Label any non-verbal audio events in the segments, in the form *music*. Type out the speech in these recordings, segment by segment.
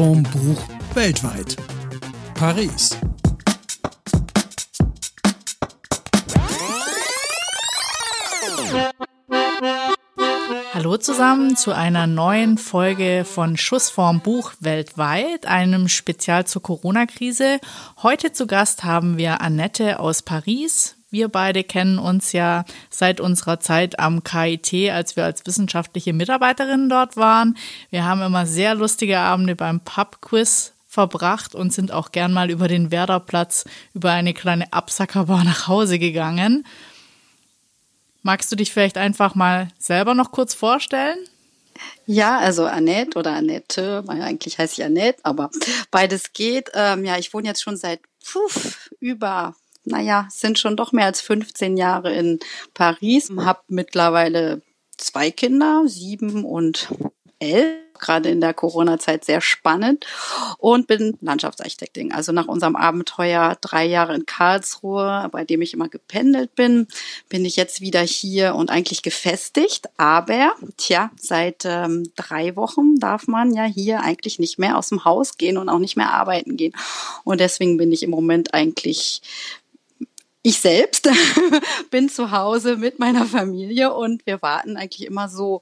Schussform Buch weltweit. Paris. Hallo zusammen zu einer neuen Folge von Schussform Buch weltweit, einem Spezial zur Corona-Krise. Heute zu Gast haben wir Annette aus Paris. Wir beide kennen uns ja seit unserer Zeit am KIT, als wir als wissenschaftliche Mitarbeiterinnen dort waren. Wir haben immer sehr lustige Abende beim Pub-Quiz verbracht und sind auch gern mal über den Werderplatz über eine kleine Absackerbar nach Hause gegangen. Magst du dich vielleicht einfach mal selber noch kurz vorstellen? Ja, also Annette oder Annette, eigentlich heiße ich Annette, aber beides geht. Ähm, ja, ich wohne jetzt schon seit puf, über, naja, sind schon doch mehr als 15 Jahre in Paris, habe mittlerweile zwei Kinder, sieben und elf gerade in der Corona-Zeit sehr spannend und bin Landschaftsarchitektin. Also nach unserem Abenteuer drei Jahre in Karlsruhe, bei dem ich immer gependelt bin, bin ich jetzt wieder hier und eigentlich gefestigt. Aber, tja, seit ähm, drei Wochen darf man ja hier eigentlich nicht mehr aus dem Haus gehen und auch nicht mehr arbeiten gehen. Und deswegen bin ich im Moment eigentlich ich selbst *laughs* bin zu Hause mit meiner Familie und wir warten eigentlich immer so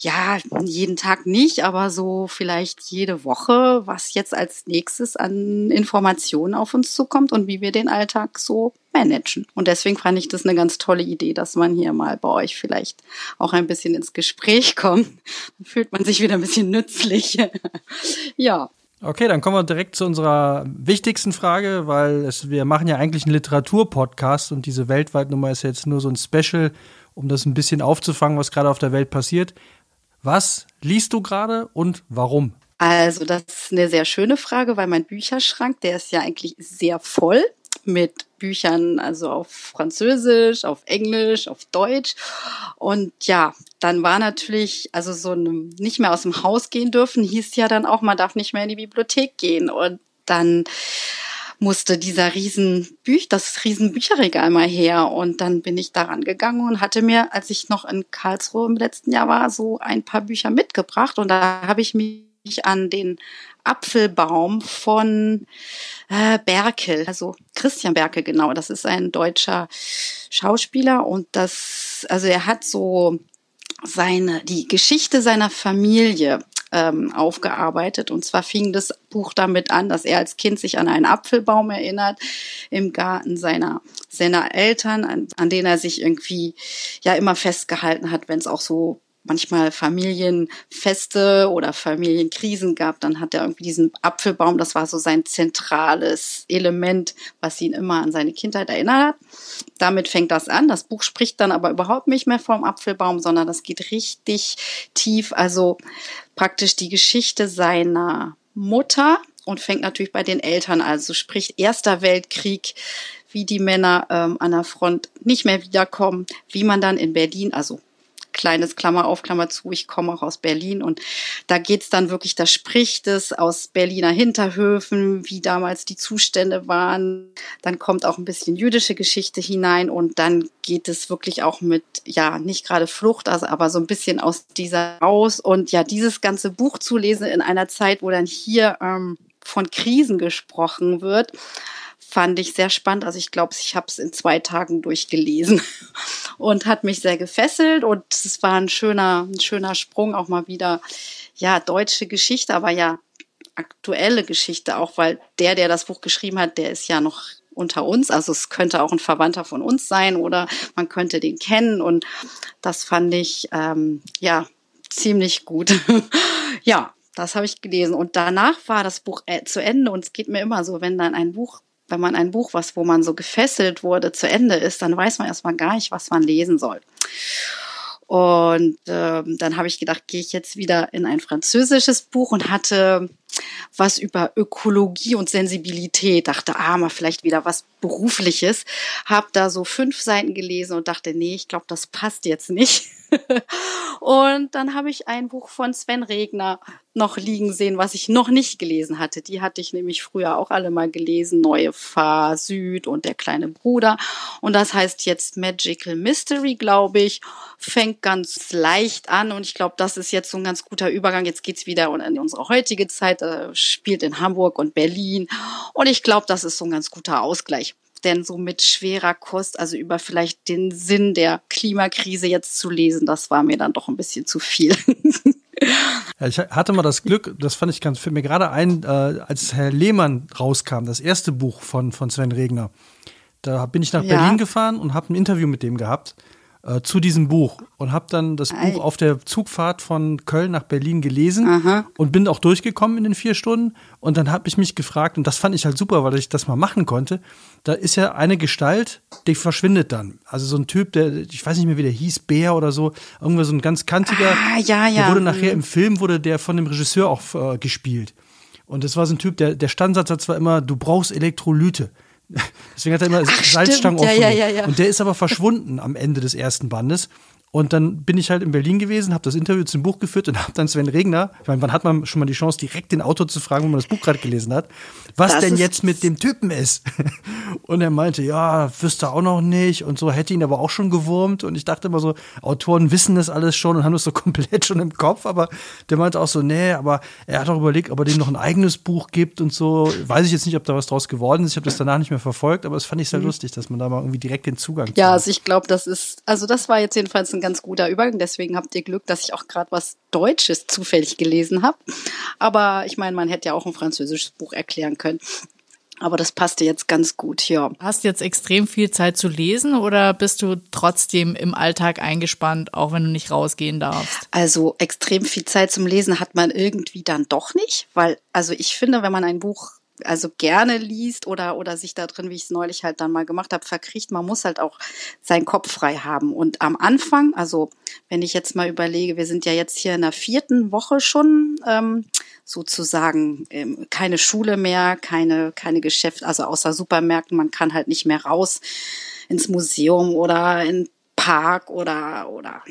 ja, jeden Tag nicht, aber so vielleicht jede Woche, was jetzt als nächstes an Informationen auf uns zukommt und wie wir den Alltag so managen. Und deswegen fand ich das eine ganz tolle Idee, dass man hier mal bei euch vielleicht auch ein bisschen ins Gespräch kommt. Dann fühlt man sich wieder ein bisschen nützlich. *laughs* ja. Okay, dann kommen wir direkt zu unserer wichtigsten Frage, weil es, wir machen ja eigentlich einen Literaturpodcast und diese Weltweitnummer ist jetzt nur so ein Special, um das ein bisschen aufzufangen, was gerade auf der Welt passiert. Was liest du gerade und warum? Also, das ist eine sehr schöne Frage, weil mein Bücherschrank, der ist ja eigentlich sehr voll mit Büchern, also auf Französisch, auf Englisch, auf Deutsch. Und ja, dann war natürlich, also so ein, nicht mehr aus dem Haus gehen dürfen, hieß ja dann auch, man darf nicht mehr in die Bibliothek gehen. Und dann musste dieser riesen Büch, das riesen Bücherregal mal her. Und dann bin ich daran gegangen und hatte mir, als ich noch in Karlsruhe im letzten Jahr war, so ein paar Bücher mitgebracht. Und da habe ich mich an den Apfelbaum von äh, Berkel, also Christian Berkel, genau. Das ist ein deutscher Schauspieler und das, also er hat so seine, die Geschichte seiner Familie ähm, aufgearbeitet. Und zwar fing das Buch damit an, dass er als Kind sich an einen Apfelbaum erinnert im Garten seiner, seiner Eltern, an, an denen er sich irgendwie ja immer festgehalten hat, wenn es auch so manchmal Familienfeste oder Familienkrisen gab, dann hat er irgendwie diesen Apfelbaum, das war so sein zentrales Element, was ihn immer an seine Kindheit erinnert hat. Damit fängt das an. Das Buch spricht dann aber überhaupt nicht mehr vom Apfelbaum, sondern das geht richtig tief. Also praktisch die Geschichte seiner Mutter und fängt natürlich bei den Eltern, also sprich Erster Weltkrieg, wie die Männer ähm, an der Front nicht mehr wiederkommen, wie man dann in Berlin, also kleines Klammer auf, Klammer zu, ich komme auch aus Berlin und da geht's dann wirklich, da spricht es aus Berliner Hinterhöfen, wie damals die Zustände waren. Dann kommt auch ein bisschen jüdische Geschichte hinein und dann geht es wirklich auch mit, ja, nicht gerade Flucht, also aber so ein bisschen aus dieser raus und ja, dieses ganze Buch zu lesen in einer Zeit, wo dann hier ähm, von Krisen gesprochen wird, fand ich sehr spannend. Also ich glaube, ich habe es in zwei Tagen durchgelesen *laughs* und hat mich sehr gefesselt und es war ein schöner, ein schöner Sprung auch mal wieder. Ja, deutsche Geschichte, aber ja aktuelle Geschichte auch, weil der, der das Buch geschrieben hat, der ist ja noch unter uns. Also es könnte auch ein Verwandter von uns sein oder man könnte den kennen und das fand ich ähm, ja ziemlich gut. *laughs* ja, das habe ich gelesen und danach war das Buch äh, zu Ende und es geht mir immer so, wenn dann ein Buch wenn man ein Buch, was, wo man so gefesselt wurde, zu Ende ist, dann weiß man erstmal gar nicht, was man lesen soll. Und ähm, dann habe ich gedacht, gehe ich jetzt wieder in ein französisches Buch und hatte was über Ökologie und Sensibilität. Dachte, ah, mal vielleicht wieder was Berufliches. Hab da so fünf Seiten gelesen und dachte, nee, ich glaube, das passt jetzt nicht. *laughs* und dann habe ich ein Buch von Sven Regner noch liegen sehen, was ich noch nicht gelesen hatte. Die hatte ich nämlich früher auch alle mal gelesen. Neue Fahr Süd und der kleine Bruder. Und das heißt jetzt Magical Mystery, glaube ich. Fängt ganz leicht an und ich glaube, das ist jetzt so ein ganz guter Übergang. Jetzt geht's wieder in unsere heutige Zeit, äh, spielt in Hamburg und Berlin. Und ich glaube, das ist so ein ganz guter Ausgleich denn so mit schwerer Kost, also über vielleicht den Sinn der Klimakrise jetzt zu lesen, das war mir dann doch ein bisschen zu viel. Ja, ich hatte mal das Glück, das fand ich ganz, fällt mir gerade ein, äh, als Herr Lehmann rauskam, das erste Buch von, von Sven Regner. Da bin ich nach ja. Berlin gefahren und habe ein Interview mit dem gehabt äh, zu diesem Buch und habe dann das Ei. Buch auf der Zugfahrt von Köln nach Berlin gelesen Aha. und bin auch durchgekommen in den vier Stunden. Und dann habe ich mich gefragt, und das fand ich halt super, weil ich das mal machen konnte. Da ist ja eine Gestalt, die verschwindet dann. Also so ein Typ, der, ich weiß nicht mehr, wie der hieß, Bär oder so, irgendwer so ein ganz kantiger. Ah, ja, ja. Der wurde nachher mhm. im Film, wurde der von dem Regisseur auch äh, gespielt. Und das war so ein Typ, der, der Standsatz war immer, du brauchst Elektrolyte. *laughs* Deswegen hat er immer Ach, Salzstangen offen. Ja, ja, ja, und der ist aber verschwunden am Ende des ersten Bandes. Und dann bin ich halt in Berlin gewesen, habe das Interview zum Buch geführt und habe dann Sven Regner, ich meine, wann hat man schon mal die Chance, direkt den Autor zu fragen, wo man das Buch gerade gelesen hat, was das denn jetzt mit dem Typen ist? *laughs* Und er meinte, ja, wüsste auch noch nicht und so, hätte ihn aber auch schon gewurmt. Und ich dachte immer so, Autoren wissen das alles schon und haben das so *laughs* komplett schon im Kopf, aber der meinte auch so, nee, aber er hat auch überlegt, ob er dem noch ein eigenes Buch gibt und so. Weiß ich jetzt nicht, ob da was draus geworden ist. Ich habe das danach nicht mehr verfolgt, aber es fand ich sehr mhm. lustig, dass man da mal irgendwie direkt den Zugang Ja, also ich glaube, das ist, also das war jetzt jedenfalls ein ein ganz guter Übergang. Deswegen habt ihr Glück, dass ich auch gerade was Deutsches zufällig gelesen habe. Aber ich meine, man hätte ja auch ein französisches Buch erklären können. Aber das passte jetzt ganz gut, ja. Hast du jetzt extrem viel Zeit zu lesen oder bist du trotzdem im Alltag eingespannt, auch wenn du nicht rausgehen darfst? Also extrem viel Zeit zum Lesen hat man irgendwie dann doch nicht, weil, also ich finde, wenn man ein Buch also gerne liest oder, oder sich da drin, wie ich es neulich halt dann mal gemacht habe, verkriecht. Man muss halt auch seinen Kopf frei haben. Und am Anfang, also wenn ich jetzt mal überlege, wir sind ja jetzt hier in der vierten Woche schon ähm, sozusagen ähm, keine Schule mehr, keine, keine Geschäfte, also außer Supermärkten, man kann halt nicht mehr raus ins Museum oder in Park oder, oder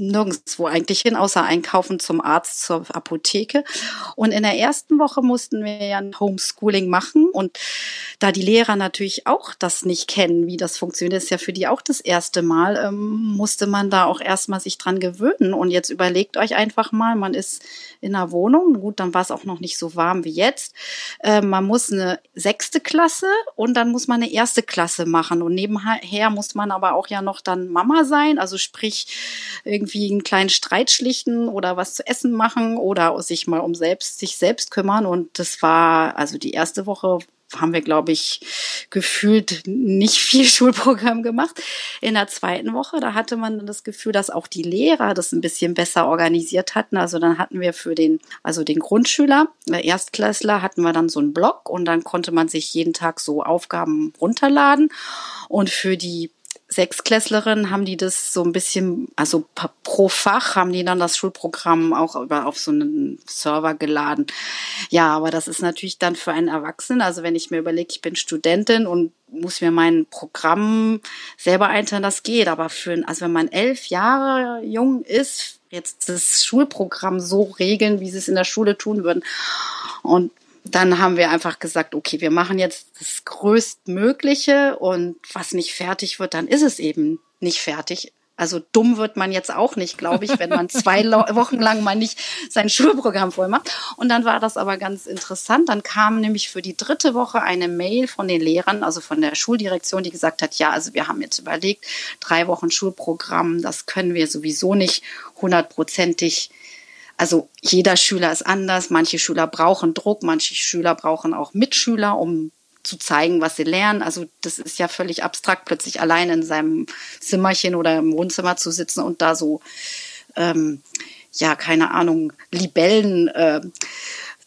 nirgendwo eigentlich hin, außer einkaufen zum Arzt, zur Apotheke. Und in der ersten Woche mussten wir ja ein Homeschooling machen. Und da die Lehrer natürlich auch das nicht kennen, wie das funktioniert, ist ja für die auch das erste Mal, ähm, musste man da auch erstmal sich dran gewöhnen. Und jetzt überlegt euch einfach mal, man ist in einer Wohnung, gut, dann war es auch noch nicht so warm wie jetzt. Äh, man muss eine sechste Klasse und dann muss man eine erste Klasse machen. Und nebenher muss man aber auch ja noch dann Mama sein, also sprich irgendwie irgendwie einen kleinen Streit schlichten oder was zu essen machen oder sich mal um selbst, sich selbst kümmern. Und das war, also die erste Woche haben wir, glaube ich, gefühlt nicht viel *laughs* Schulprogramm gemacht. In der zweiten Woche, da hatte man das Gefühl, dass auch die Lehrer das ein bisschen besser organisiert hatten. Also dann hatten wir für den, also den Grundschüler, der Erstklässler, hatten wir dann so einen Blog und dann konnte man sich jeden Tag so Aufgaben runterladen. Und für die Sechsklässlerinnen haben die das so ein bisschen, also pro Fach haben die dann das Schulprogramm auch über auf so einen Server geladen. Ja, aber das ist natürlich dann für einen Erwachsenen, also wenn ich mir überlege, ich bin Studentin und muss mir mein Programm selber einteilen, das geht. Aber für, also wenn man elf Jahre jung ist, jetzt das Schulprogramm so regeln, wie sie es in der Schule tun würden. Und dann haben wir einfach gesagt, okay, wir machen jetzt das Größtmögliche und was nicht fertig wird, dann ist es eben nicht fertig. Also dumm wird man jetzt auch nicht, glaube ich, wenn man *laughs* zwei Wochen lang mal nicht sein Schulprogramm voll macht. Und dann war das aber ganz interessant. Dann kam nämlich für die dritte Woche eine Mail von den Lehrern, also von der Schuldirektion, die gesagt hat, ja, also wir haben jetzt überlegt, drei Wochen Schulprogramm, das können wir sowieso nicht hundertprozentig also jeder Schüler ist anders. Manche Schüler brauchen Druck, manche Schüler brauchen auch Mitschüler, um zu zeigen, was sie lernen. Also das ist ja völlig abstrakt, plötzlich allein in seinem Zimmerchen oder im Wohnzimmer zu sitzen und da so, ähm, ja, keine Ahnung, Libellen äh,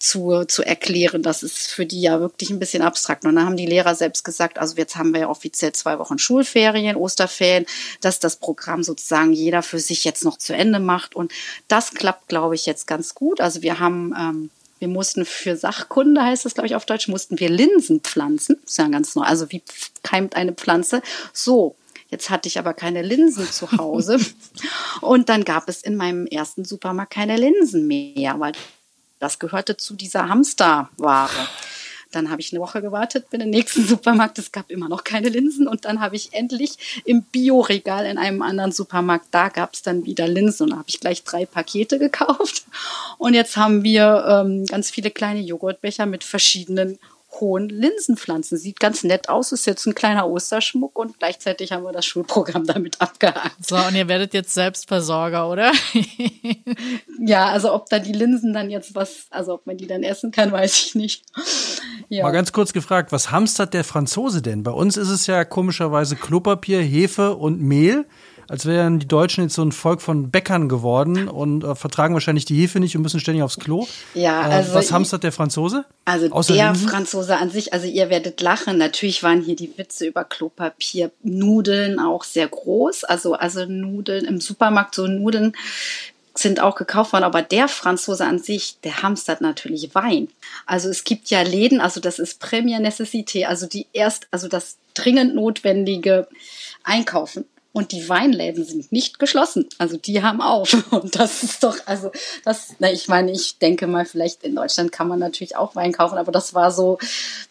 zu, zu erklären. Das ist für die ja wirklich ein bisschen abstrakt. Und dann haben die Lehrer selbst gesagt, also jetzt haben wir ja offiziell zwei Wochen Schulferien, Osterferien, dass das Programm sozusagen jeder für sich jetzt noch zu Ende macht. Und das klappt, glaube ich, jetzt ganz gut. Also wir haben ähm, wir mussten für Sachkunde, heißt das, glaube ich, auf Deutsch, mussten wir Linsen pflanzen. Das ist ja ganz neu. Also wie keimt eine Pflanze? So, Jetzt hatte ich aber keine Linsen zu Hause. *laughs* Und dann gab es in meinem ersten Supermarkt keine Linsen mehr, weil das gehörte zu dieser Hamsterware. Dann habe ich eine Woche gewartet, bin im nächsten *laughs* Supermarkt. Es gab immer noch keine Linsen. Und dann habe ich endlich im Bioregal in einem anderen Supermarkt, da gab es dann wieder Linsen. Und da habe ich gleich drei Pakete gekauft. Und jetzt haben wir ähm, ganz viele kleine Joghurtbecher mit verschiedenen hohen Linsenpflanzen. Sieht ganz nett aus, ist jetzt ein kleiner Osterschmuck und gleichzeitig haben wir das Schulprogramm *laughs* damit abgehakt. So, und ihr werdet jetzt Selbstversorger, oder? *laughs* ja, also ob da die Linsen dann jetzt was, also ob man die dann essen kann, *laughs* weiß ich nicht. Ja. Mal ganz kurz gefragt, was hamstert der Franzose denn? Bei uns ist es ja komischerweise Klopapier, Hefe und Mehl als wären die Deutschen jetzt so ein Volk von Bäckern geworden und äh, vertragen wahrscheinlich die Hefe nicht und müssen ständig aufs Klo. Ja, also äh, was hamstert der Franzose? Also Außer der Linsen? Franzose an sich, also ihr werdet lachen. Natürlich waren hier die Witze über Klopapier, Nudeln auch sehr groß. Also also Nudeln im Supermarkt so Nudeln sind auch gekauft worden, aber der Franzose an sich, der hamstert natürlich Wein. Also es gibt ja Läden, also das ist Premier Necessité, also die erst, also das dringend notwendige Einkaufen. Und die Weinläden sind nicht geschlossen. Also die haben auf. *laughs* Und das ist doch, also das, na, ich meine, ich denke mal, vielleicht in Deutschland kann man natürlich auch Wein kaufen, aber das war so,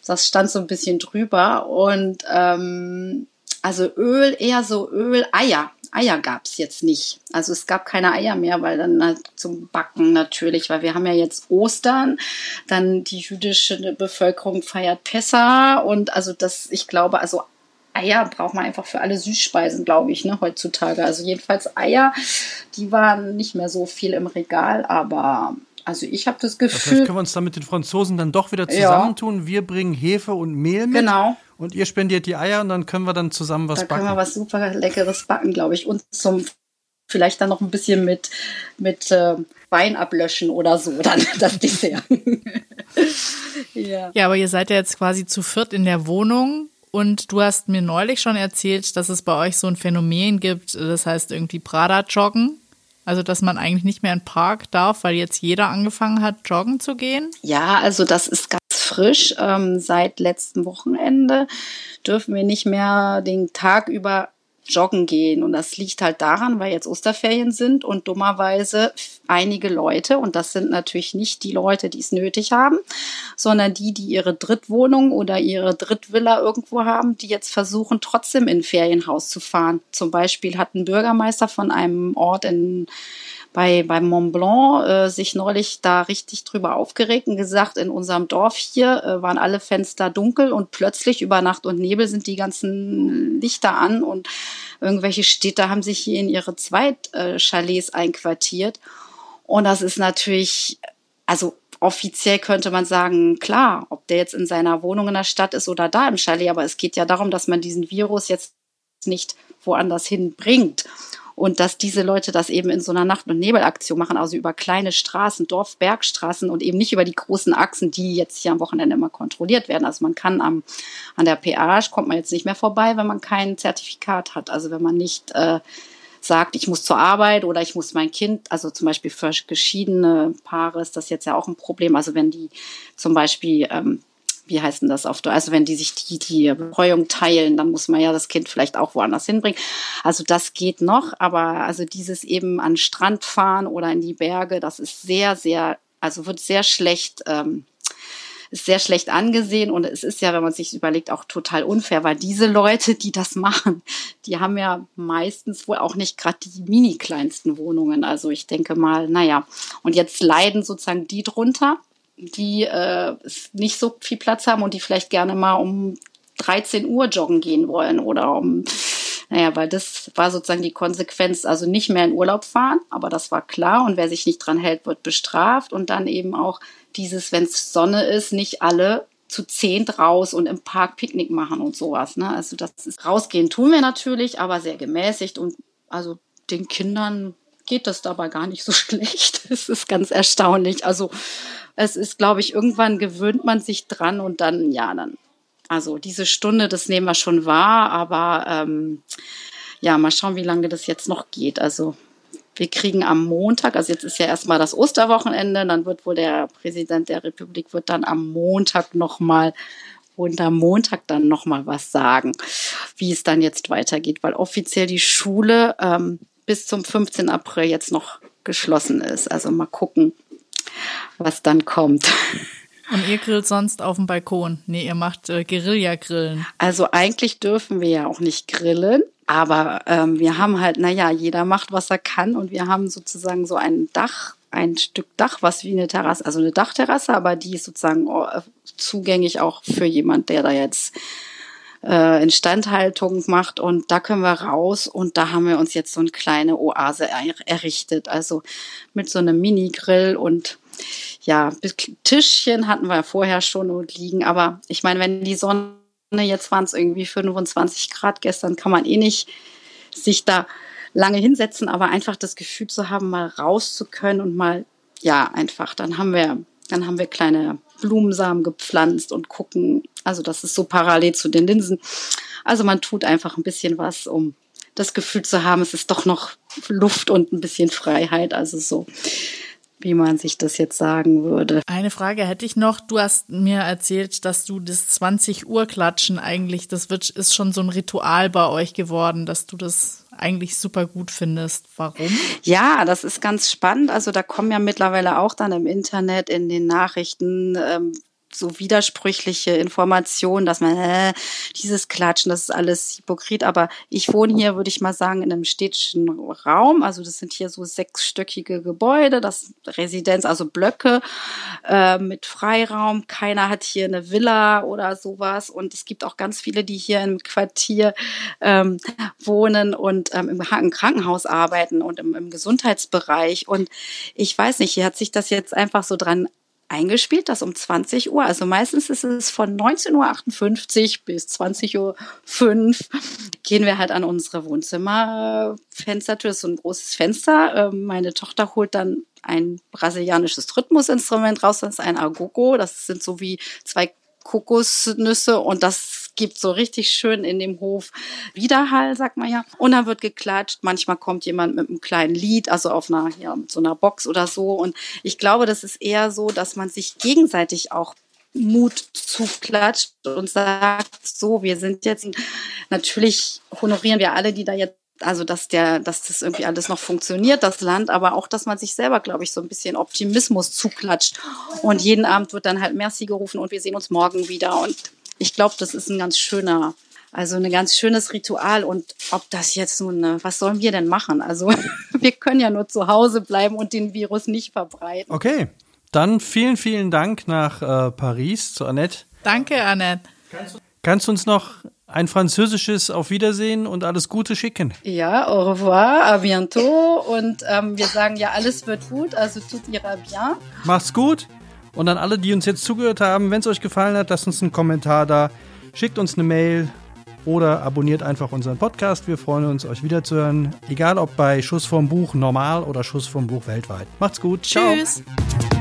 das stand so ein bisschen drüber. Und ähm, also Öl, eher so Öl, Eier. Eier gab's jetzt nicht. Also es gab keine Eier mehr, weil dann halt zum Backen natürlich, weil wir haben ja jetzt Ostern, dann die jüdische Bevölkerung feiert Pessa und also das, ich glaube, also Eier braucht man einfach für alle Süßspeisen, glaube ich, ne, heutzutage. Also jedenfalls Eier, die waren nicht mehr so viel im Regal, aber also ich habe das Gefühl. Vielleicht können wir uns dann mit den Franzosen dann doch wieder zusammentun. Ja. Wir bringen Hefe und Mehl mit. Genau. Und ihr spendiert die Eier und dann können wir dann zusammen was da backen. Da können wir was super Leckeres backen, glaube ich. Und zum vielleicht dann noch ein bisschen mit, mit äh, Wein ablöschen oder so, dann *laughs* das Dessert. *laughs* ja. ja, aber ihr seid ja jetzt quasi zu viert in der Wohnung. Und du hast mir neulich schon erzählt, dass es bei euch so ein Phänomen gibt, das heißt irgendwie Prada-Joggen. Also, dass man eigentlich nicht mehr in den Park darf, weil jetzt jeder angefangen hat, joggen zu gehen? Ja, also das ist ganz frisch. Ähm, seit letztem Wochenende dürfen wir nicht mehr den Tag über joggen gehen. Und das liegt halt daran, weil jetzt Osterferien sind und dummerweise einige Leute, und das sind natürlich nicht die Leute, die es nötig haben, sondern die, die ihre Drittwohnung oder ihre Drittvilla irgendwo haben, die jetzt versuchen, trotzdem in ein Ferienhaus zu fahren. Zum Beispiel hat ein Bürgermeister von einem Ort in bei, beim Mont Blanc äh, sich neulich da richtig drüber aufgeregt und gesagt, in unserem Dorf hier äh, waren alle Fenster dunkel und plötzlich über Nacht und Nebel sind die ganzen Lichter an und irgendwelche Städte haben sich hier in ihre Zweitchalets äh, einquartiert. Und das ist natürlich, also offiziell könnte man sagen, klar, ob der jetzt in seiner Wohnung in der Stadt ist oder da im Chalet, aber es geht ja darum, dass man diesen Virus jetzt nicht woanders hinbringt. Und dass diese Leute das eben in so einer Nacht- und Nebelaktion machen, also über kleine Straßen, Dorf, Bergstraßen und eben nicht über die großen Achsen, die jetzt hier am Wochenende immer kontrolliert werden. Also man kann am, an der Peage kommt man jetzt nicht mehr vorbei, wenn man kein Zertifikat hat. Also wenn man nicht äh, sagt, ich muss zur Arbeit oder ich muss mein Kind, also zum Beispiel für geschiedene Paare ist das jetzt ja auch ein Problem. Also wenn die zum Beispiel ähm, wie heißt denn das auf Deutsch? Also wenn die sich die, die Betreuung teilen, dann muss man ja das Kind vielleicht auch woanders hinbringen. Also das geht noch, aber also dieses eben an Strand fahren oder in die Berge, das ist sehr, sehr, also wird sehr schlecht, ähm, ist sehr schlecht angesehen und es ist ja, wenn man sich überlegt, auch total unfair, weil diese Leute, die das machen, die haben ja meistens wohl auch nicht gerade die mini kleinsten Wohnungen. Also ich denke mal, naja, und jetzt leiden sozusagen die drunter die äh, nicht so viel Platz haben und die vielleicht gerne mal um 13 Uhr joggen gehen wollen oder um, naja, weil das war sozusagen die Konsequenz, also nicht mehr in Urlaub fahren, aber das war klar und wer sich nicht dran hält, wird bestraft und dann eben auch dieses, wenn es Sonne ist, nicht alle zu zehnt raus und im Park Picknick machen und sowas. Ne? Also das ist rausgehen tun wir natürlich, aber sehr gemäßigt und also den Kindern geht das dabei gar nicht so *laughs* schlecht. Es ist ganz erstaunlich. Also es ist, glaube ich, irgendwann gewöhnt man sich dran und dann, ja, dann, also diese Stunde, das nehmen wir schon wahr, aber ähm, ja, mal schauen, wie lange das jetzt noch geht. Also wir kriegen am Montag, also jetzt ist ja erstmal das Osterwochenende, dann wird wohl der Präsident der Republik wird dann am Montag nochmal und am Montag dann nochmal was sagen, wie es dann jetzt weitergeht, weil offiziell die Schule ähm, bis zum 15. April jetzt noch geschlossen ist. Also mal gucken, was dann kommt. Und ihr grillt sonst auf dem Balkon? Nee, ihr macht äh, Guerilla-Grillen. Also eigentlich dürfen wir ja auch nicht grillen. Aber ähm, wir haben halt, naja, jeder macht, was er kann. Und wir haben sozusagen so ein Dach, ein Stück Dach, was wie eine Terrasse, also eine Dachterrasse, aber die ist sozusagen oh, zugänglich auch für jemand, der da jetzt äh, Instandhaltung macht und da können wir raus und da haben wir uns jetzt so eine kleine Oase er errichtet, also mit so einem Mini-Grill und ja, Tischchen hatten wir vorher schon und liegen, aber ich meine, wenn die Sonne, jetzt waren es irgendwie 25 Grad gestern, kann man eh nicht sich da lange hinsetzen, aber einfach das Gefühl zu haben, mal raus zu können und mal, ja, einfach, dann haben wir, dann haben wir kleine Blumensamen gepflanzt und gucken, also das ist so parallel zu den Linsen. Also man tut einfach ein bisschen was, um das Gefühl zu haben, es ist doch noch Luft und ein bisschen Freiheit, also so wie man sich das jetzt sagen würde. Eine Frage hätte ich noch. Du hast mir erzählt, dass du das 20 Uhr Klatschen eigentlich, das wird, ist schon so ein Ritual bei euch geworden, dass du das eigentlich super gut findest. Warum? Ja, das ist ganz spannend. Also da kommen ja mittlerweile auch dann im Internet in den Nachrichten ähm, so widersprüchliche Informationen, dass man, äh, dieses Klatschen, das ist alles hypokrit. Aber ich wohne hier, würde ich mal sagen, in einem städtischen Raum. Also das sind hier so sechsstöckige Gebäude, das Residenz, also Blöcke äh, mit Freiraum. Keiner hat hier eine Villa oder sowas. Und es gibt auch ganz viele, die hier im Quartier ähm, wohnen und ähm, im, Krankenhaus arbeiten und im, im Gesundheitsbereich. Und ich weiß nicht, hier hat sich das jetzt einfach so dran eingespielt, dass um 20 Uhr, also meistens ist es von 19.58 Uhr bis 20.05 Uhr, gehen wir halt an unsere Wohnzimmerfenstertür, das ist so ein großes Fenster. Ähm, meine Tochter holt dann ein brasilianisches Rhythmusinstrument raus, das ist ein Agogo, das sind so wie zwei Kokosnüsse und das gibt so richtig schön in dem Hof Widerhall, sagt man ja. Und dann wird geklatscht. Manchmal kommt jemand mit einem kleinen Lied, also auf einer, ja, so einer Box oder so. Und ich glaube, das ist eher so, dass man sich gegenseitig auch Mut zuklatscht und sagt, so, wir sind jetzt, natürlich honorieren wir alle, die da jetzt also dass der, dass das irgendwie alles noch funktioniert, das Land, aber auch, dass man sich selber, glaube ich, so ein bisschen Optimismus zuklatscht. Und jeden Abend wird dann halt Merci gerufen und wir sehen uns morgen wieder. Und ich glaube, das ist ein ganz schöner, also ein ganz schönes Ritual. Und ob das jetzt nun, äh, was sollen wir denn machen? Also *laughs* wir können ja nur zu Hause bleiben und den Virus nicht verbreiten. Okay, dann vielen, vielen Dank nach äh, Paris zu Annette. Danke, Annette. Kannst du uns noch ein französisches Auf Wiedersehen und alles Gute schicken. Ja, au revoir, à bientôt. Und ähm, wir sagen ja, alles wird gut, also tout ira bien. Macht's gut. Und an alle, die uns jetzt zugehört haben, wenn es euch gefallen hat, lasst uns einen Kommentar da, schickt uns eine Mail oder abonniert einfach unseren Podcast. Wir freuen uns, euch wiederzuhören. Egal ob bei Schuss vom Buch normal oder Schuss vom Buch weltweit. Macht's gut. Tschüss. Ciao.